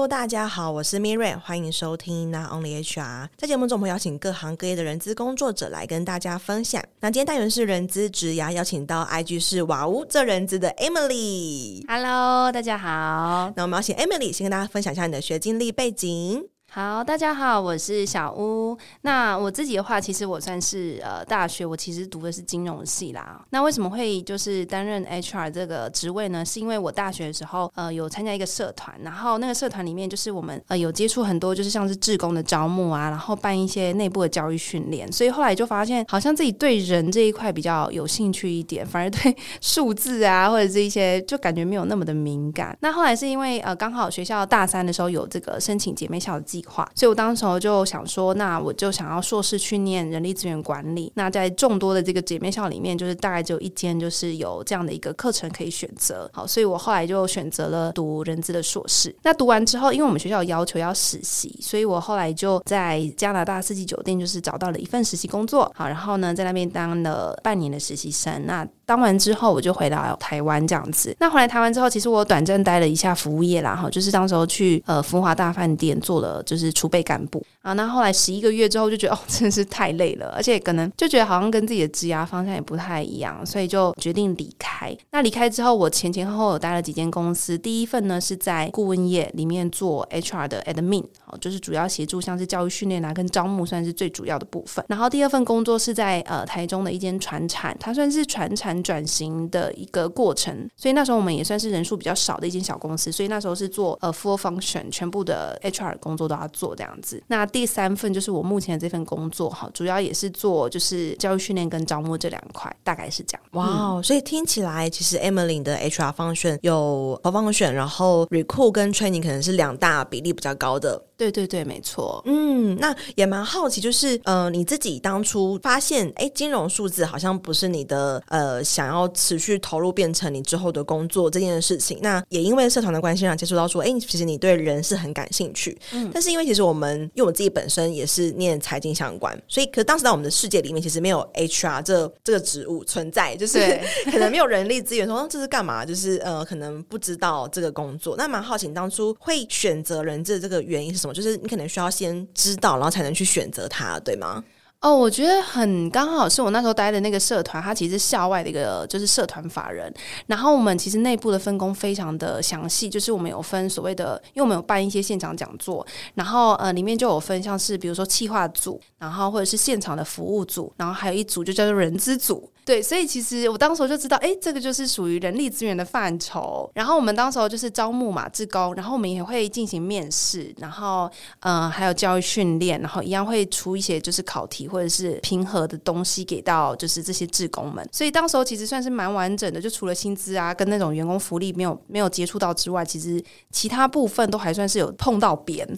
Hello，大家好，我是 Miriam，欢迎收听 Not Only HR。在节目中，我们邀请各行各业的人资工作者来跟大家分享。那今天单元是人资职涯，邀请到 IG 是瓦屋这人资的 Emily。Hello，大家好。那我们要请 Emily 先跟大家分享一下你的学经历背景。好，大家好，我是小屋。那我自己的话，其实我算是呃大学，我其实读的是金融系啦。那为什么会就是担任 HR 这个职位呢？是因为我大学的时候呃有参加一个社团，然后那个社团里面就是我们呃有接触很多就是像是志工的招募啊，然后办一些内部的教育训练，所以后来就发现好像自己对人这一块比较有兴趣一点，反而对 数字啊或者是一些就感觉没有那么的敏感。那后来是因为呃刚好学校大三的时候有这个申请姐妹校的计所以我当时候就想说，那我就想要硕士去念人力资源管理。那在众多的这个姐妹校里面，就是大概只有一间就是有这样的一个课程可以选择。好，所以我后来就选择了读人资的硕士。那读完之后，因为我们学校要求要实习，所以我后来就在加拿大四季酒店就是找到了一份实习工作。好，然后呢，在那边当了半年的实习生。那当完之后，我就回到台湾这样子。那回来台湾之后，其实我短暂待了一下服务业啦，哈，就是当时候去呃福华大饭店做了就是储备干部啊。那后来十一个月之后，就觉得哦，真的是太累了，而且可能就觉得好像跟自己的职涯方向也不太一样，所以就决定离开。那离开之后，我前前后后有待了几间公司。第一份呢是在顾问业里面做 HR 的 admin，哦，就是主要协助像是教育训练啊跟招募算是最主要的部分。然后第二份工作是在呃台中的一间船产，它算是船产。转型的一个过程，所以那时候我们也算是人数比较少的一间小公司，所以那时候是做呃 full function，全部的 HR 工作都要做这样子。那第三份就是我目前的这份工作哈，主要也是做就是教育训练跟招募这两块，大概是这样。哇、wow，所以听起来其实 Emily 的 HR function 有 full function，然后 recruit 跟 training 可能是两大比例比较高的。对对对，没错。嗯，那也蛮好奇，就是呃，你自己当初发现，哎，金融数字好像不是你的呃想要持续投入变成你之后的工作这件事情。那也因为社团的关系，让接触到说，哎，其实你对人是很感兴趣。嗯，但是因为其实我们，因为我自己本身也是念财经相关，所以可当时在我们的世界里面，其实没有 HR 这这个职务存在，就是 可能没有人力资源说，这是干嘛？就是呃，可能不知道这个工作。那蛮好奇，你当初会选择人资这个原因是什么？就是你可能需要先知道，然后才能去选择它，对吗？哦，我觉得很刚好是我那时候待的那个社团，它其实是校外的一个就是社团法人。然后我们其实内部的分工非常的详细，就是我们有分所谓的，因为我们有办一些现场讲座，然后呃里面就有分像是比如说企划组，然后或者是现场的服务组，然后还有一组就叫做人资组。对，所以其实我当时就知道，哎，这个就是属于人力资源的范畴。然后我们当时候就是招募嘛，志工，然后我们也会进行面试，然后嗯、呃，还有教育训练，然后一样会出一些就是考题或者是平和的东西给到就是这些志工们。所以当时候其实算是蛮完整的，就除了薪资啊跟那种员工福利没有没有接触到之外，其实其他部分都还算是有碰到边。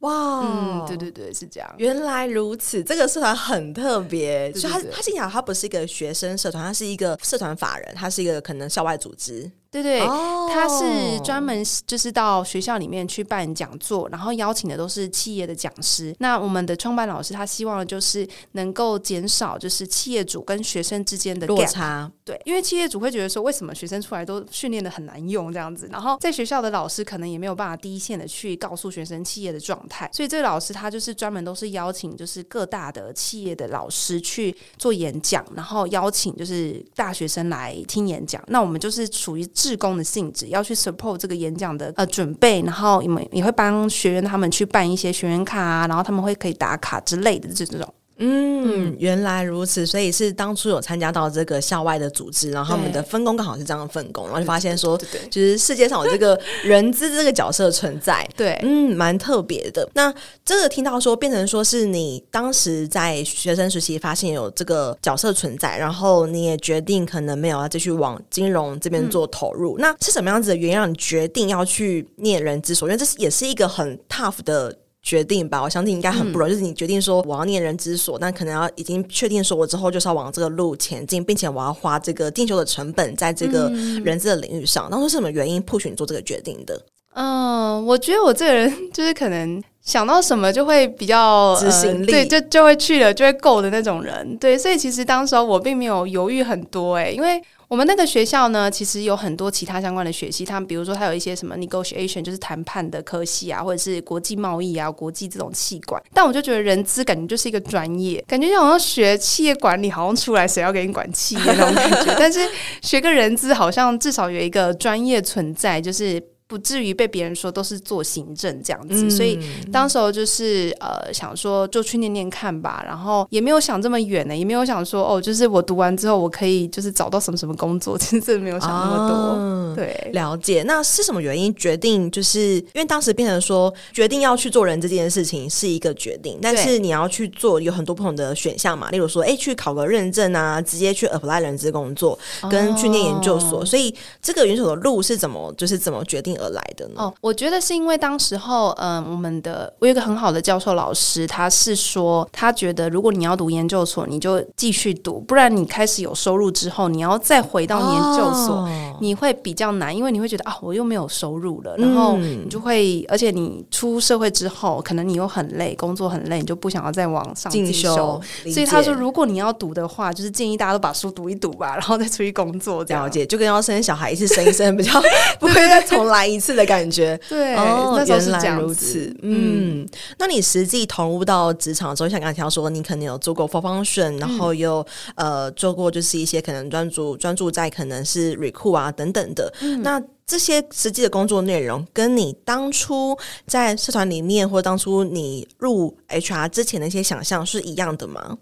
哇，嗯，对对对，是这样。原来如此，这个社团很特别。所以他他幸好他不是一个学生社团，他是一个社团法人，他是一个可能校外组织。对对，他是专门就是到学校里面去办讲座，然后邀请的都是企业的讲师。那我们的创办老师他希望的就是能够减少就是企业主跟学生之间的落差。对，因为企业主会觉得说，为什么学生出来都训练的很难用这样子，然后在学校的老师可能也没有办法第一线的去告诉学生企业的状态。所以这个老师他就是专门都是邀请就是各大的企业的老师去做演讲，然后邀请就是大学生来听演讲。那我们就是属于。志工的性质要去 support 这个演讲的呃准备，然后你们也会帮学员他们去办一些学员卡啊，然后他们会可以打卡之类的这这种。嗯，原来如此，所以是当初有参加到这个校外的组织，然后他们的分工刚好是这样的分工，然后就发现说，对对对对，就是世界上有这个人资这个角色存在，对，嗯，蛮特别的。那这个听到说变成说是你当时在学生时期发现有这个角色存在，然后你也决定可能没有要继续往金融这边做投入，嗯，那是什么样子的原因让你决定要去念人资所？因为这是也是一个很 tough 的。决定吧，我相信应该很不容易。嗯、就是你决定说我要念人之所，但可能要已经确定说我之后就是要往这个路前进，并且我要花这个进修的成本在这个人资的领域上。当初是什么原因 push 你做这个决定的？嗯，我觉得我这个人就是可能想到什么就会比较执行力，呃、对，就就会去了，就会够的那种人。对，所以其实当时候我并没有犹豫很多、欸，诶，因为。我们那个学校呢，其实有很多其他相关的学系，他们比如说它有一些什么 negotiation，就是谈判的科系啊，或者是国际贸易啊、国际这种企管。但我就觉得人资感觉就是一个专业，感觉就好像学企业管理，好像出来谁要给你管企业那种感觉。但是学个人资，好像至少有一个专业存在，就是。不至于被别人说都是做行政这样子，嗯、所以当时候就是呃想说就去念念看吧，然后也没有想这么远呢，也没有想说哦，就是我读完之后我可以就是找到什么什么工作，其实真的没有想那么多。哦、对，了解。那是什么原因决定？就是因为当时变成说决定要去做人这件事情是一个决定，但是你要去做有很多不同的选项嘛，例如说哎去考个认证啊，直接去 apply 人资工作，跟去念研究所。哦、所以这个研究所的路是怎么就是怎么决定？而来的呢？哦，我觉得是因为当时候，嗯，我们的我有一个很好的教授老师，他是说，他觉得如果你要读研究所，你就继续读，不然你开始有收入之后，你要再回到研究所，哦、你会比较难，因为你会觉得啊，我又没有收入了，然后你就会，而且你出社会之后，可能你又很累，工作很累，你就不想要再往上进修。所以他说，如果你要读的话，就是建议大家都把书读一读吧，然后再出去工作。这样。了解，就跟要生小孩一次生一生比较 不会再重来。一次的感觉，对，哦，那原来如此，嗯，嗯，那你实际投入到职场之后，像刚才提到说，你可能有做过 for function，然后又、嗯、呃做过就是一些可能专注专注在可能是 recruit 啊等等的，嗯、那这些实际的工作内容，跟你当初在社团里面，或当初你入 HR 之前的一些想象是一样的吗？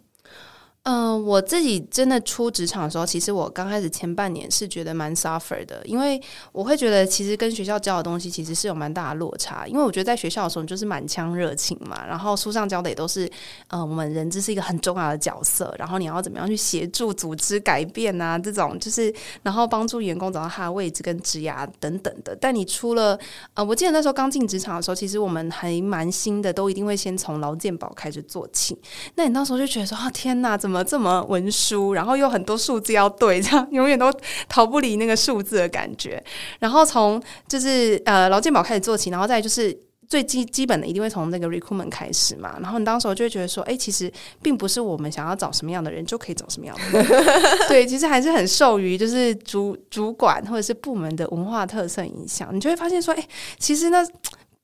嗯、我自己真的出职场的时候，其实我刚开始前半年是觉得蛮 suffer 的，因为我会觉得其实跟学校教的东西其实是有蛮大的落差。因为我觉得在学校的时候你就是满腔热情嘛，然后书上教的也都是，呃，我们人资是一个很重要的角色，然后你要怎么样去协助组织改变啊，这种就是然后帮助员工找到他的位置跟职涯等等的。但你出了，呃，我记得那时候刚进职场的时候，其实我们还蛮新的，都一定会先从劳健保开始做起。那你那时候就觉得说啊，天哪，怎么？这么文书，然后又很多数字要对，这样永远都逃不离那个数字的感觉。然后从就是呃劳健保开始做起，然后再就是最基基本的一定会从那个 recruitment 开始嘛。然后你当时就会觉得说，哎，其实并不是我们想要找什么样的人就可以找什么样的人，对，其实还是很受于就是主主管或者是部门的文化特色影响。你就会发现说，哎，其实那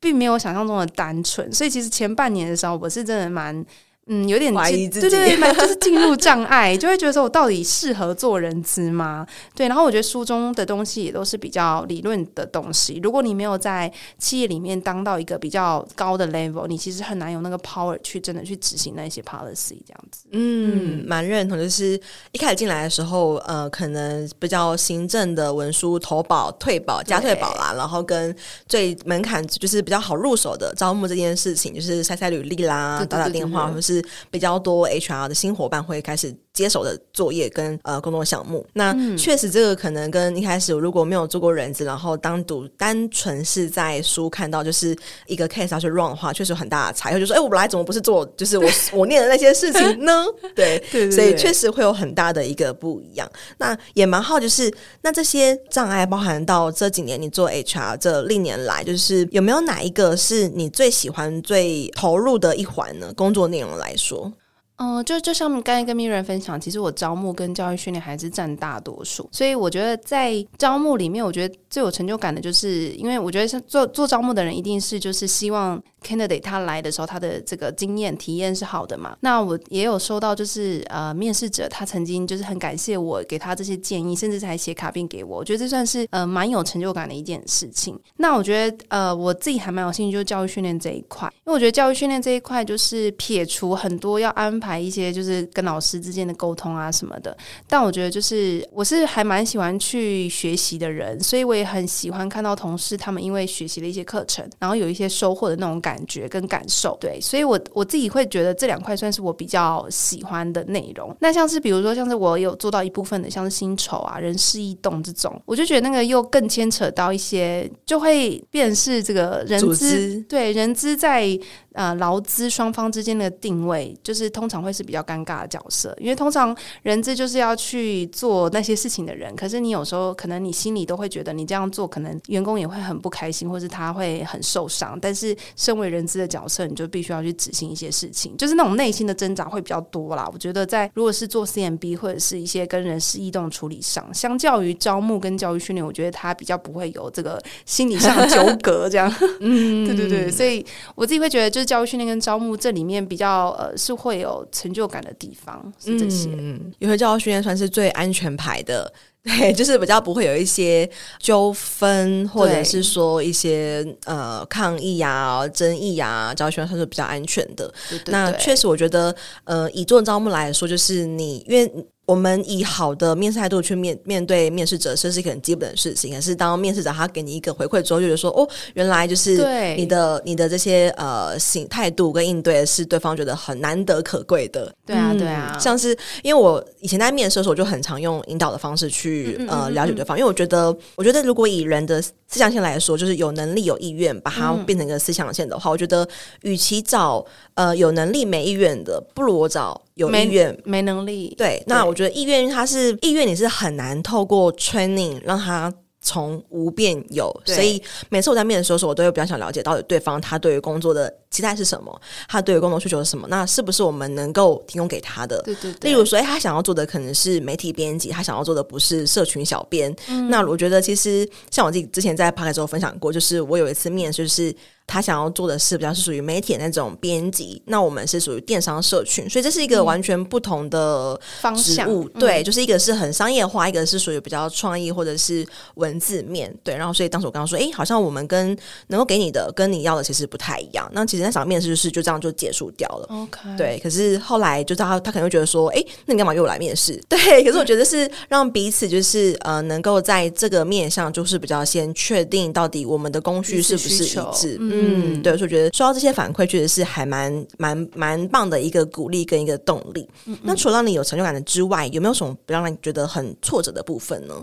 并没有想象中的单纯。所以其实前半年的时候，我是真的蛮。嗯，有点怀疑自己，对对对，就是进入障碍，就会觉得说我到底适合做人资吗？对，然后我觉得书中的东西也都是比较理论的东西。如果你没有在企业里面当到一个比较高的 level，你其实很难有那个 power 去真的去执行那些 policy 这样子。嗯，蛮认同，就是一开始进来的时候，呃，可能比较行政的文书、投保、退保、加退保啦，然后跟最门槛就是比较好入手的招募这件事情，就是筛筛履历啦、打打电话，或是比较多 HR 的新伙伴会开始接手的作业跟呃工作项目，那确实这个可能跟一开始如果没有做过人资，然后单独单纯是在书看到就是一个 case 要去 run 的话，确实有很大的差异。就说哎，我本来怎么不是做就是我 我念的那些事情呢？对，对，对，对，所以确实会有很大的一个不一样。那也蛮好，就是那这些障碍包含到这几年你做 HR 这历年来，就是有没有哪一个是你最喜欢、最投入的一环呢？工作内容来说。嗯、就就像刚才跟 Mirren 分享，其实我招募跟教育训练还是占大多数，所以我觉得在招募里面，我觉得最有成就感的就是，因为我觉得像做做招募的人，一定是就是希望 candidate 他来的时候，他的这个经验体验是好的嘛。那我也有收到，就是呃，面试者他曾经就是很感谢我给他这些建议，甚至还写卡片给我，我觉得这算是呃蛮有成就感的一件事情。那我觉得呃我自己还蛮有兴趣，就是教育训练这一块，因为我觉得教育训练这一块就是撇除很多要安排。排一些就是跟老师之间的沟通啊什么的，但我觉得就是我是还蛮喜欢去学习的人，所以我也很喜欢看到同事他们因为学习了一些课程，然后有一些收获的那种感觉跟感受。对，所以我我自己会觉得这两块算是我比较喜欢的内容。那像是比如说像是我有做到一部分的，像是薪酬啊、人事异动这种，我就觉得那个又更牵扯到一些，就会变成是这个人资，对人资在。呃劳资双方之间的定位，就是通常会是比较尴尬的角色，因为通常人资就是要去做那些事情的人，可是你有时候可能你心里都会觉得你这样做，可能员工也会很不开心，或是他会很受伤。但是身为人资的角色，你就必须要去执行一些事情，就是那种内心的挣扎会比较多啦。我觉得在如果是做 CMB 或者是一些跟人事异动处理上，相较于招募跟教育训练，我觉得他比较不会有这个心理上的纠葛。这样，嗯，对对对，所以我自己会觉得，就是教育训练跟招募这里面比较呃是会有成就感的地方，是这些。嗯，因为教育训练算是最安全牌的，对，就是比较不会有一些纠纷，或者是说一些呃抗议啊、争议啊，教育训练算是比较安全的。对对对，那确实，我觉得呃，以做招募来说，就是你因为。我们以好的面试态度去面面对面试者，这是一个很基本的事情。可是当面试者他给你一个回馈之后，就觉得说，哦，原来就是你的你的这些呃行态度跟应对是对方觉得很难得可贵的。对啊，对啊。像是因为我以前在面试的时候，我就很常用引导的方式去呃了解对方，因为我觉得，我觉得如果以人的思想线来说，就是有能力有意愿把它变成一个思想线的话，我觉得与其找呃有能力没意愿的，不如我找。有意愿没，没能力，对，那我觉得意愿它是意愿，你是很难透过 training 让他从无变有，所以每次我在面的时候，我都会比较想了解到底对方他对于工作的期待是什么，他对于工作需求是什么，那是不是我们能够提供给他的？对对对。例如说，哎他想要做的可能是媒体编辑，他想要做的不是社群小编。嗯。那我觉得其实像我自己之前在 Podcast 中分享过，就是我有一次面试，就是。他想要做的是比较是属于媒体那种编辑，那我们是属于电商社群，所以这是一个完全不同的方向。对，就是一个是很商业化，一个是属于比较创意或者是文字面。对，然后所以当时我刚刚说，哎，好像我们跟能够给你的跟你要的其实不太一样。那其实那场面试就是就这样就结束掉了。OK，对。可是后来就他他可能会觉得说，哎，那你干嘛约我来面试？对。可是我觉得是让彼此就是呃能够在这个面上就是比较先确定到底我们的工序是不是一致。嗯，对，所以我觉得收到这些反馈，确实是还蛮蛮蛮棒的一个鼓励跟一个动力。嗯嗯，那除了让你有成就感的之外，有没有什么不让你觉得很挫折的部分呢？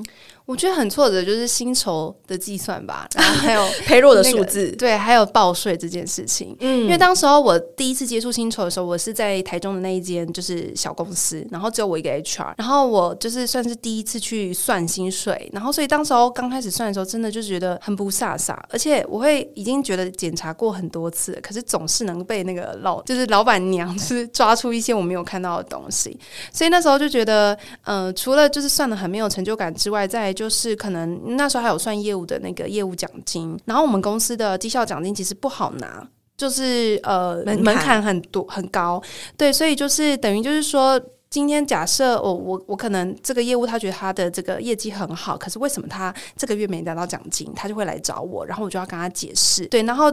我觉得很挫折，就是薪酬的计算吧，然后还有赔弱的数字，对，还有报税这件事情。嗯，因为当时候我第一次接触薪酬的时候，我是在台中的那一间就是小公司，然后只有我一个 HR，然后我就是算是第一次去算薪水，然后所以当时候刚开始算的时候，真的就觉得很不飒飒，而且我会已经觉得检查过很多次，可是总是能被那个老就是老板娘就是抓出一些我没有看到的东西，所以那时候就觉得，呃，除了就是算的很没有成就感之外，再就是可能那时候还有算业务的那个业务奖金，然后我们公司的绩效奖金其实不好拿，就是呃门槛很多很高，对，所以就是等于就是说，今天假设我我我可能这个业务他觉得他的这个业绩很好，可是为什么他这个月没拿到奖金，他就会来找我，然后我就要跟他解释，对，然后。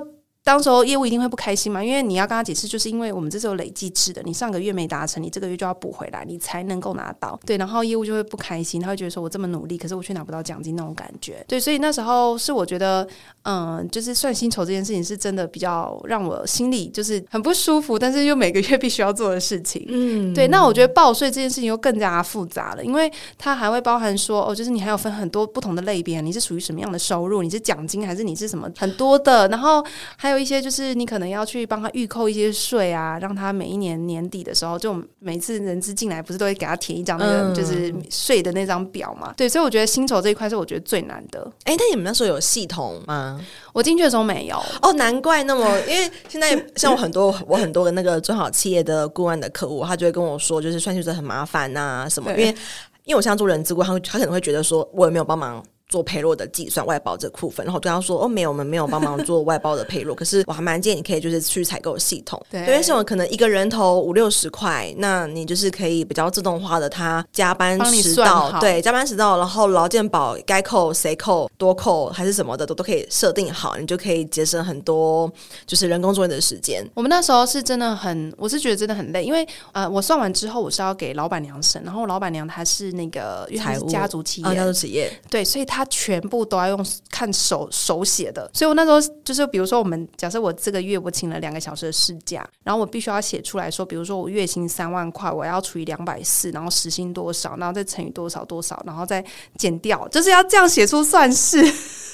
当时候业务一定会不开心嘛，因为你要跟他解释，就是因为我们这是有累计制的，你上个月没达成，你这个月就要补回来，你才能够拿到。对，然后业务就会不开心，他会觉得说我这么努力，可是我却拿不到奖金那种感觉。对，所以那时候是我觉得，嗯，就是算薪酬这件事情是真的比较让我心里就是很不舒服，但是又每个月必须要做的事情。嗯，对。那我觉得报税这件事情又更加复杂了，因为它还会包含说，哦，就是你还有分很多不同的类别，你是属于什么样的收入？你是奖金还是你是什么很多的？然后还有。一些就是你可能要去帮他预扣一些税啊，让他每一年年底的时候，就每次人资进来，不是都会给他填一张那个就是税的那张表嘛？嗯、对，所以我觉得薪酬这一块是我觉得最难的。哎、欸，那你们那时候有系统吗？我进去的时候没有。哦，难怪那么，因为现在像我很多我很多的那个中小企业的顾问的客户，他就会跟我说，就是算薪水很麻烦呐什么，因为因为我现在做人资顾，他他可能会觉得说我有没有帮忙。做赔落的计算，外包这部分，然后对他说：“哦，没有，我们没有帮忙做外包的赔落。可是我还蛮建议你可以就是去采购系统，对，因为系统可能一个人头五六十块，那你就是可以比较自动化的，他加班迟到，对，加班迟到，然后劳健保该扣谁扣多扣还是什么的都都可以设定好，你就可以节省很多就是人工作业的时间。我们那时候是真的很，我是觉得真的很累，因为呃，我算完之后我是要给老板娘审，然后老板娘她是那个因为她是家族企业，家族企业，对，所以她。他全部都要用看手手写的，所以我那时候就是，比如说我们假设我这个月我请了两个小时的事假，然后我必须要写出来说，比如说我月薪三万块，我要除以两百四，然后时薪多少，然后再乘以多少多少，然后再减掉，就是要这样写出算式。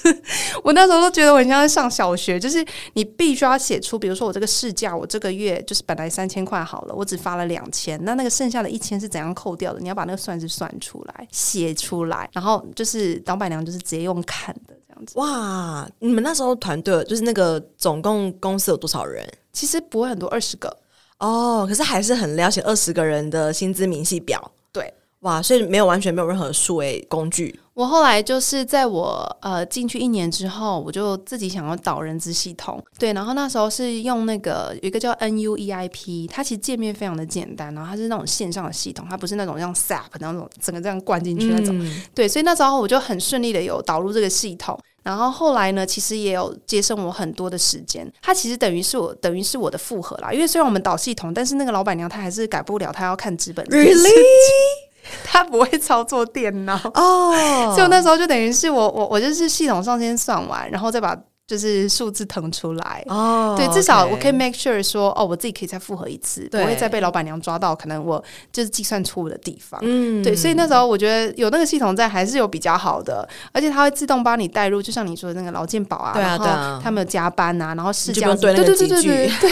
我那时候都觉得我很像在上小学，就是你必须要写出，比如说我这个事假，我这个月就是本来三千块好了，我只发了两千，那那个剩下的一千是怎样扣掉的？你要把那个算式算出来，写出来，然后就是老板娘就是直接用砍的这样子。哇，你们那时候团队就是那个总共公司有多少人？其实不会很多，二十个哦，可是还是很了解二十个人的薪资明细表。对，哇，所以没有完全没有任何数位工具。我后来就是在我呃进去一年之后，我就自己想要导人资系统，对，然后那时候是用那个有一个叫 NUEIP，它其实界面非常的简单，然后它是那种线上的系统，它不是那种像 SAP 那种整个这样灌进去那种，嗯、对，所以那时候我就很顺利的有导入这个系统，然后后来呢，其实也有节省我很多的时间，它其实等于是我等于是我的负荷啦，因为虽然我们导系统，但是那个老板娘她还是改不了，她要看资本，Really？他不会操作电脑哦，oh. 所以我那时候就等于是我我我就是系统上先算完，然后再把。就是数字腾出来哦，oh, 对，至少我可以 make sure 说哦，我自己可以再复核一次，不会再被老板娘抓到，可能我就是计算错误的地方。嗯，对，所以那时候我觉得有那个系统在还是有比较好的，而且它会自动帮你带入，就像你说的那个劳健保啊，对啊，对啊，然后他们有加班啊，然后事假，对对对对对对，对。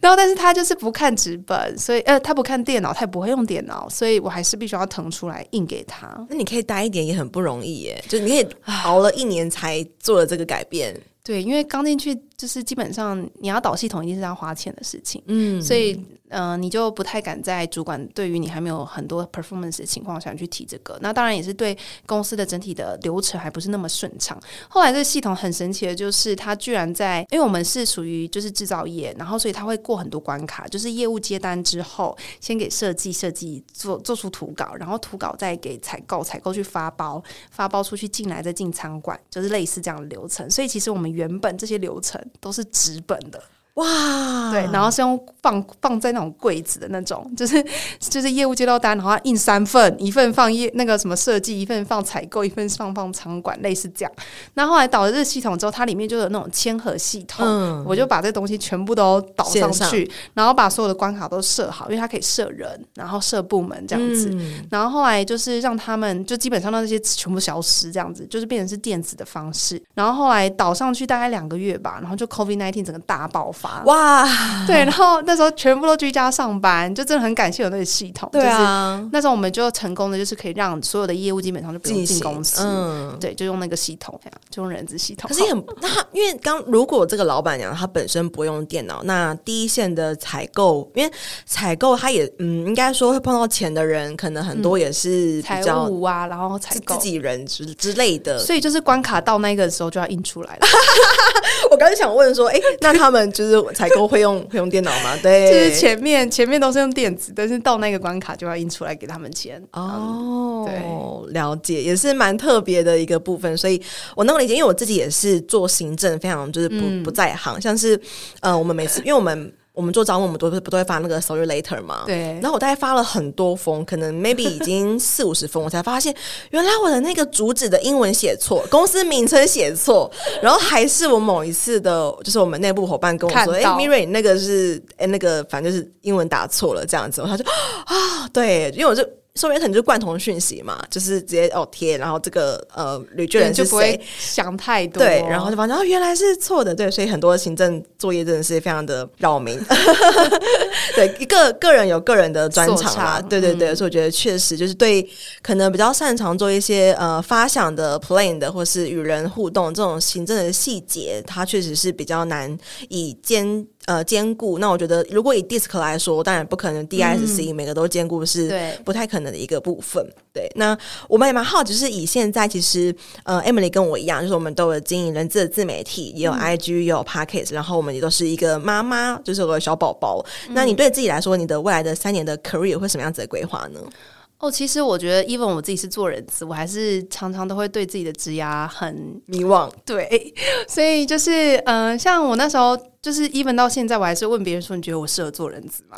然后，但是他就是不看纸本，所以呃，他不看电脑，他也不会用电脑，所以我还是必须要腾出来印给他。那你可以待一点也很不容易耶，就你可以熬了一年才做了这个改变。对，因为刚进去就是基本上你要导系统一定是要花钱的事情，嗯，所以。嗯、呃，你就不太敢在主管对于你还没有很多 performance 的情况下去提这个。那当然也是对公司的整体的流程还不是那么顺畅。后来这个系统很神奇的就是，它居然在，因为我们是属于就是制造业，然后所以它会过很多关卡，就是业务接单之后，先给设计，设计做做出图稿，然后图稿再给采购，采购去发包，发包出去进来再进仓管，就是类似这样的流程。所以其实我们原本这些流程都是纸本的。哇，对，然后是用放放在那种柜子的那种，就是就是业务接到单，然后印三份，一份放业那个什么设计，一份放采购，一份放放仓管，类似这样。那后来导了这个系统之后，它里面就有那种签合系统，嗯、我就把这东西全部都导上去，上然后把所有的关卡都设好，因为它可以设人，然后设部门这样子。嗯、然后后来就是让他们就基本上让这些全部消失，这样子就是变成是电子的方式。然后后来导上去大概两个月吧，然后就 COVID nineteen 整个大爆发。哇，对，然后那时候全部都居家上班，就真的很感谢有那个系统。对啊，那时候我们就成功的，就是可以让所有的业务基本上就不用进公司，嗯，对，就用那个系统，就用人资系统。可是也很，那因为刚如果这个老板娘她本身不用电脑，那第一线的采购，因为采购她也嗯，应该说会碰到钱的人，可能很多也是财务啊，然后采购自己人之之类的，所以就是关卡到那个时候就要印出来了。我刚才想问说，哎，那他们就是。采购会用会用电脑吗？对，就是前面前面都是用电子，但是到那个关卡就要印出来给他们签。哦，对，了解，也是蛮特别的一个部分。所以我能够理解，因为我自己也是做行政，非常就是不、嗯、不在行，像是呃，我们每次 因为我们。我们做招募，我们都不都会发那个 sorry letter 嘛？对。然后我大概发了很多封，可能 maybe 已经四五十封，我才发现原来我的那个主旨的英文写错，公司名称写错，然后还是我某一次的，就是我们内部伙伴跟我说：“哎到，Miri，那个是哎那个反正就是英文打错了这样子。”他就啊，对，因为我就。说明可能就是贯通讯息嘛，就是直接哦贴，然后这个呃旅居人，就不会想太多，对，然后就发现哦原来是错的，对，所以很多行政作业真的是非常的扰民。对，一个个人有个人的专长啊，长对对对，嗯、所以我觉得确实就是对可能比较擅长做一些呃发想的 plan 的，或是与人互动这种行政的细节，它确实是比较难以兼。呃，兼顾。那我觉得，如果以 DISC 来说，当然不可能 DISC 每个都兼顾，是不太可能的一个部分。嗯、对，那我们也蛮好奇，就是以现在其实呃，Emily 跟我一样，就是我们都有经营人资的自媒体，也有 IG，、嗯、也有 Podcast，然后我们也都是一个妈妈，就是有个小宝宝。嗯、那你对自己来说，你的未来的三年的 career 会什么样子的规划呢？哦，其实我觉得，even 我自己是做人资，我还是常常都会对自己的职涯很迷惘。对，所以就是，嗯、呃，像我那时候就是 even 到现在，我还是问别人说：“你觉得我适合做人资吗？”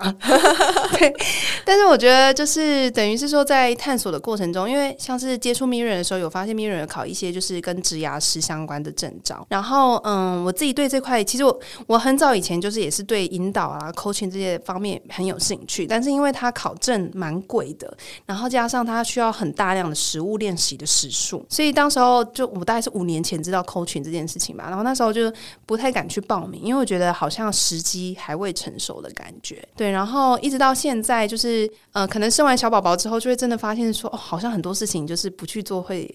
对，但是我觉得就是等于是说，在探索的过程中，因为像是接触 Miren 的时候，有发现 Miren 有考一些就是跟职牙师相关的证照。然后，嗯，我自己对这块，其实我我很早以前就是也是对引导啊、coaching 这些方面很有兴趣，但是因为它考证蛮贵的，然后加上它需要很大量的实务练习的时数，所以当时候就我大概是五年前知道 coaching 这件事情吧，然后那时候就不太敢去报名，因为我觉得好像时机还未成熟的感觉。对，然后一直到现在，就是呃，可能生完小宝宝之后，就会真的发现说，哦，好像很多事情就是不去做，会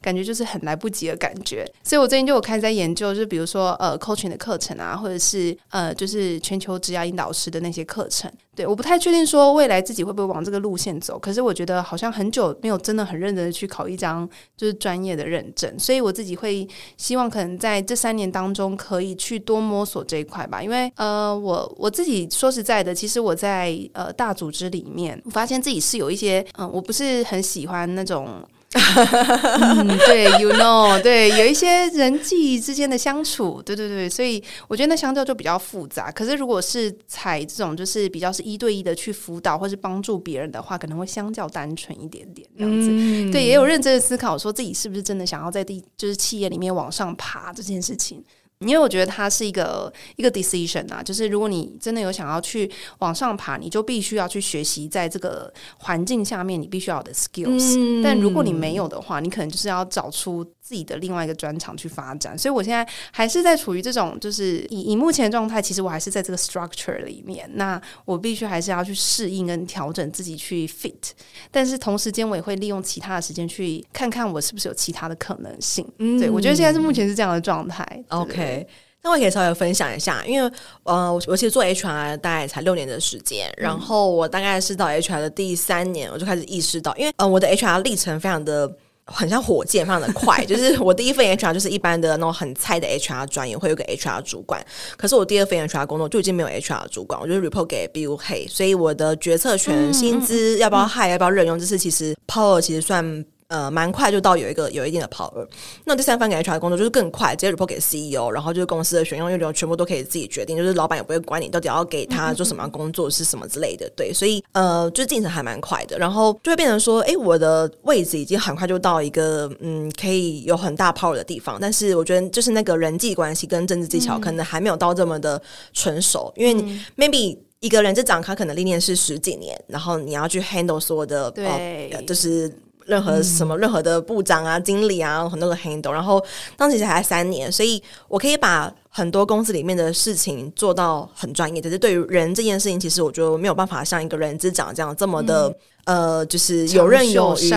感觉就是很来不及的感觉。所以我最近就有开始在研究，就比如说呃，coaching 的课程啊，或者是呃，就是全球职业引导师的那些课程。对，我不太确定说未来自己会不会往这个路线走，可是我觉得好像很久没有真的很认真的去考一张就是专业的认证，所以我自己会希望可能在这三年当中可以去多摸索这一块吧，因为呃，我我自己说实在的，其实我在呃大组织里面，我发现自己是有一些嗯、呃，我不是很喜欢那种。嗯，对，you know，对，有一些人际之间的相处，对对对，所以我觉得那相较就比较复杂。可是如果是采这种就是比较是一对一的去辅导或是帮助别人的话，可能会相较单纯一点点这样子。嗯、对，也有认真的思考说自己是不是真的想要在第就是企业里面往上爬这件事情。因为我觉得它是一个一个 decision 啊，就是如果你真的有想要去往上爬，你就必须要去学习在这个环境下面你必须要有的 skills。嗯。但如果你没有的话，你可能就是要找出自己的另外一个专长去发展。所以我现在还是在处于这种，就是以以目前的状态，其实我还是在这个 structure 里面。那我必须还是要去适应跟调整自己去 fit。但是同时间，我也会利用其他的时间去看看我是不是有其他的可能性。嗯，对，我觉得现在是目前是这样的状态。OK。那我可以稍微分享一下，因为呃，我我其实做 HR 大概才六年的时间，嗯，然后我大概是到 HR 的第三年，我就开始意识到，因为呃，我的 HR 历程非常的很像火箭，非常的快。就是我第一份 HR 就是一般的那种很菜的 HR 专业，会有个 HR 主管。可是我第二份 HR 工作就已经没有 HR 主管，我就是 report 给 Bill Hay，所以我的决策权、薪资要不要 high 要不要任用，这是其实 power 其实算。呃，蛮快就到有一个有一定的 power。那第三份给 HR 的工作就是更快，直接 report 给 CEO，然后就是公司的选用运用全部都可以自己决定，就是老板也不会管你到底要给他做什么工作是什么之类的。对，所以呃，就是进程还蛮快的，然后就会变成说，哎，我的位置已经很快就到一个嗯，可以有很大 power 的地方。但是我觉得就是那个人际关系跟政治技巧可能还没有到这么的纯熟，因为你 maybe 一个人这长他可能历练是十几年，然后你要去 handle 所有的对、呃，就是。任何什么、嗯、任何的部长啊、经理啊，很多个 handle，然后当时才三年，所以我可以把很多公司里面的事情做到很专业。但是对于人这件事情，其实我觉得没有办法像一个人资长这样这么的、嗯、呃，就是游刃有余。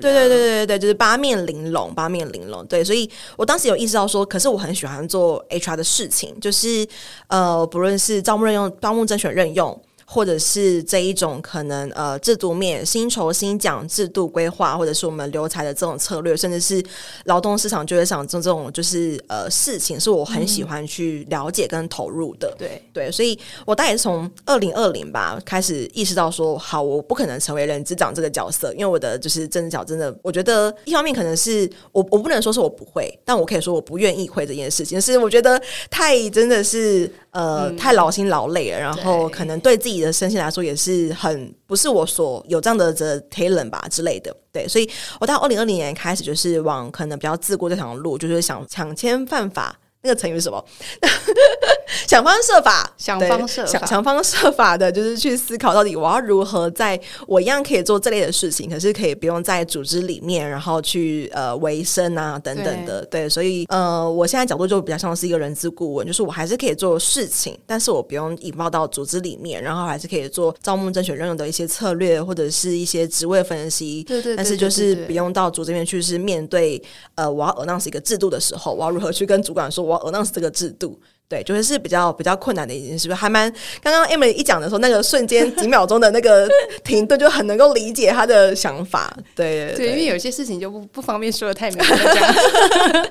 对对对对对对，就是八面玲珑，八面玲珑。对，所以我当时有意识到说，可是我很喜欢做 HR 的事情，就是呃，不论是招募任用、招募甄选任用。或者是这一种可能呃制度面薪酬薪奖制度规划，或者是我们留才的这种策略，甚至是劳动市场就业上这种就是呃事情，是我很喜欢去了解跟投入的。嗯、对对，所以我大概是从二零二零吧开始意识到说，好，我不可能成为人资长这个角色，因为我的就是政治角真的，我觉得一方面可能是我我不能说是我不会，但我可以说我不愿意会这件事情，是我觉得太真的是呃、嗯、太劳心劳累了，然后可能对自己。你的身心来说也是很不是我所有这样的这 talent 吧之类的，对，所以我到二零二零年开始就是往可能比较自顾这条路，就是想抢签犯法。那个成语是什么？想方设法，想方设法，想想方设法的，就是去思考到底我要如何在我一样可以做这类的事情，可是可以不用在组织里面，然后去呃维生啊等等的。对，对，所以呃，我现在角度就比较像是一个人资顾问，就是我还是可以做事情，但是我不用引爆到组织里面，然后还是可以做招募、甄选、任用的一些策略或者是一些职位分析。对对，对，对，对，对，但是就是不用到组织里面去，是面对呃我要 announce 一个制度的时候，我要如何去跟主管说我。Announce 这个制度，对，就是是比较比较困难的一件事？还蛮刚刚 Emily 一讲的时候，那个瞬间几秒钟的那个 停顿，就很能够理解他的想法。对对，对，因为有些事情就不不方便说的太明白。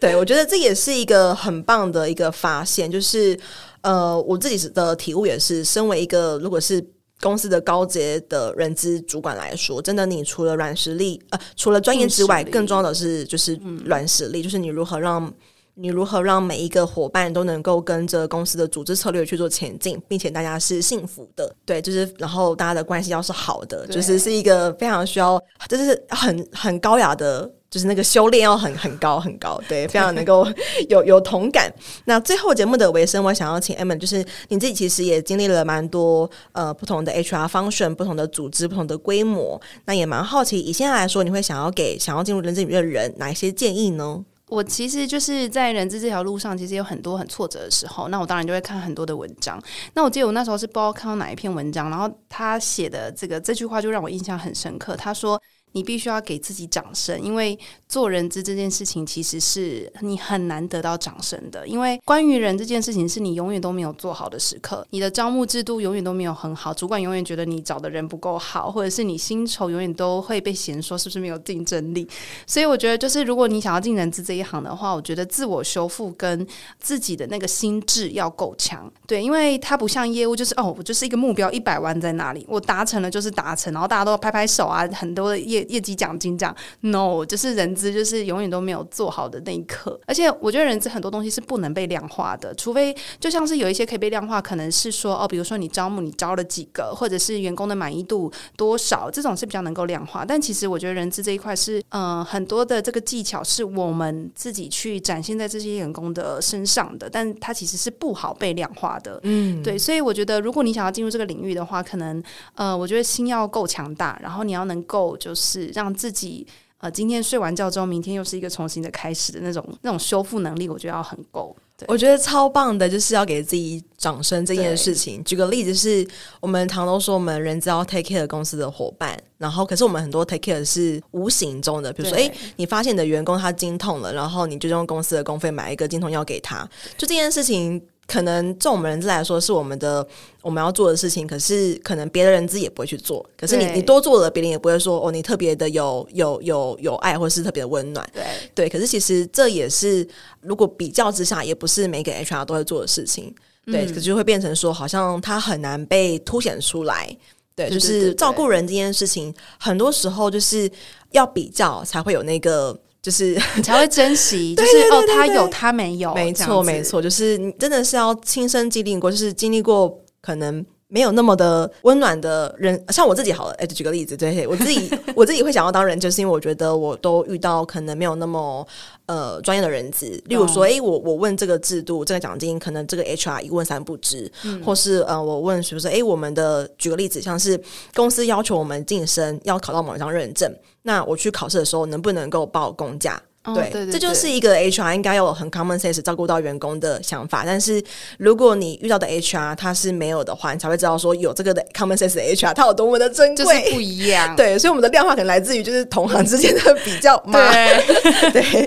对，我觉得这也是一个很棒的一个发现，就是呃，我自己的体悟也是，身为一个如果是公司的高阶的人资主管来说，真的，你除了软实力，呃，除了专业之外，更重要的是就是软实力，就是你如何让你如何让每一个伙伴都能够跟着公司的组织策略去做前进，并且大家是幸福的，对，就是然后大家的关系要是好的，就是是一个非常需要，就是很很高雅的。就是那个修炼要很很高很高，对，非常能够 有有同感。那最后节目的尾声，我想要请 Emily，就是你自己其实也经历了蛮多呃不同的 HR function、不同的组织、不同的规模，那也蛮好奇，以现在来说，你会想要给想要进入人资领域的人哪一些建议呢？我其实就是在人资这条路上，其实有很多很挫折的时候，那我当然就会看很多的文章。那我记得我那时候是不知道看到哪一篇文章，然后他写的这个这句话就让我印象很深刻。他说。你必须要给自己掌声，因为做人资这件事情其实是你很难得到掌声的。因为关于人这件事情，是你永远都没有做好的时刻。你的招募制度永远都没有很好，主管永远觉得你找的人不够好，或者是你薪酬永远都会被嫌说是不是没有竞争力。所以我觉得，就是如果你想要进人资这一行的话，我觉得自我修复跟自己的那个心智要够强。对，因为它不像业务，就是哦，我就是一个目标一百万在那里，我达成了就是达成，然后大家都拍拍手啊，很多的业。业绩奖金这样，no，就是人资就是永远都没有做好的那一刻。而且我觉得人资很多东西是不能被量化的，除非就像是有一些可以被量化，可能是说哦，比如说你招募你招了几个，或者是员工的满意度多少，这种是比较能够量化。但其实我觉得人资这一块是，嗯、呃，很多的这个技巧是我们自己去展现在这些员工的身上的，但它其实是不好被量化的。嗯，对，所以我觉得如果你想要进入这个领域的话，可能呃，我觉得心要够强大，然后你要能够就是。是让自己呃，今天睡完觉之后，明天又是一个重新的开始的那种那种修复能力，我觉得要很够。对，我觉得超棒的，就是要给自己掌声这件事情。举个例子是，是我们常都说我们人资要 take care 公司的伙伴，然后可是我们很多 take care 是无形中的，比如说，哎，你发现你的员工他经痛了，然后你就用公司的公费买一个经痛药给他，就这件事情。可能从我们人资来说是我们的我们要做的事情，可是可能别的人资也不会去做。可是你你多做了，别人也不会说哦，你特别的有有有有爱，或是特别的温暖。对对，可是其实这也是如果比较之下，也不是每个 HR 都会做的事情。对，嗯、可是就会变成说，好像它很难被凸显出来。对，就是照顾人这件事情，很多时候就是要比较才会有那个。就是你才会珍惜，就是哦，他有他没有，没错没错，就是你真的是要亲身经历过，就是经历过可能没有那么的温暖的人，像我自己好了，哎，举个例子，对，我自己 我自己会想要当人，就是因为我觉得我都遇到可能没有那么呃专业的人资，例如说，哎，我我问这个制度，这个奖金，可能这个 HR 一问三不知，嗯、或是呃，我问是不是，哎，我们的举个例子，像是公司要求我们晋升要考到某一张认证。那我去考试的时候，能不能够报公假？对，哦、对对对，这就是一个 HR 应该要有很 common sense 照顾到员工的想法。但是如果你遇到的 HR 他是没有的话，你才会知道说有这个的 common sense 的 HR 他有多么的珍贵，就是不一样。对，所以我们的量化可能来自于就是同行之间的比较嘛。对 对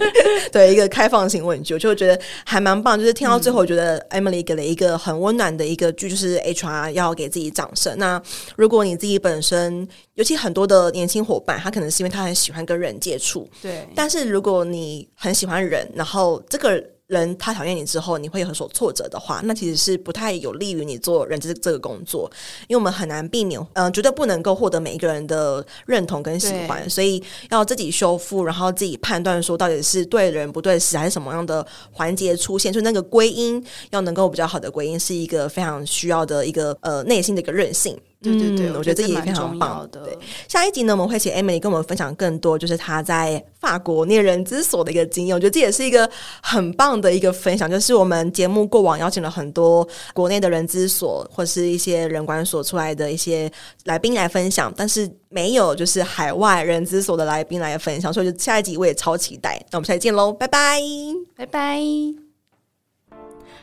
对，一个开放性问句，我就觉得还蛮棒。就是听到最后，我觉得 Emily 给了一个很温暖的一个句，就是 HR 要给自己掌声。那如果你自己本身，尤其很多的年轻伙伴，他可能是因为他很喜欢跟人接触，对。但是如果你很喜欢人，然后这个人他讨厌你之后，你会有所挫折的话，那其实是不太有利于你做人这这个工作，因为我们很难避免，嗯、呃，绝对不能够获得每一个人的认同跟喜欢，所以要自己修复，然后自己判断说到底是对人不对事，还是什么样的环节出现，就那个归因要能够比较好的归因，是一个非常需要的一个呃内心的一个韧性。对对对，我觉得这也非常棒的。对，下一集呢，我们会请 Emily 跟我们分享更多，就是她在法国念人之所的一个经验。我觉得这也是一个很棒的一个分享，就是我们节目过往邀请了很多国内的人之所或是一些人管所出来的一些来宾来分享，但是没有就是海外人之所的来宾来分享，所以就下一集我也超期待。那我们下期见喽，拜拜，拜拜。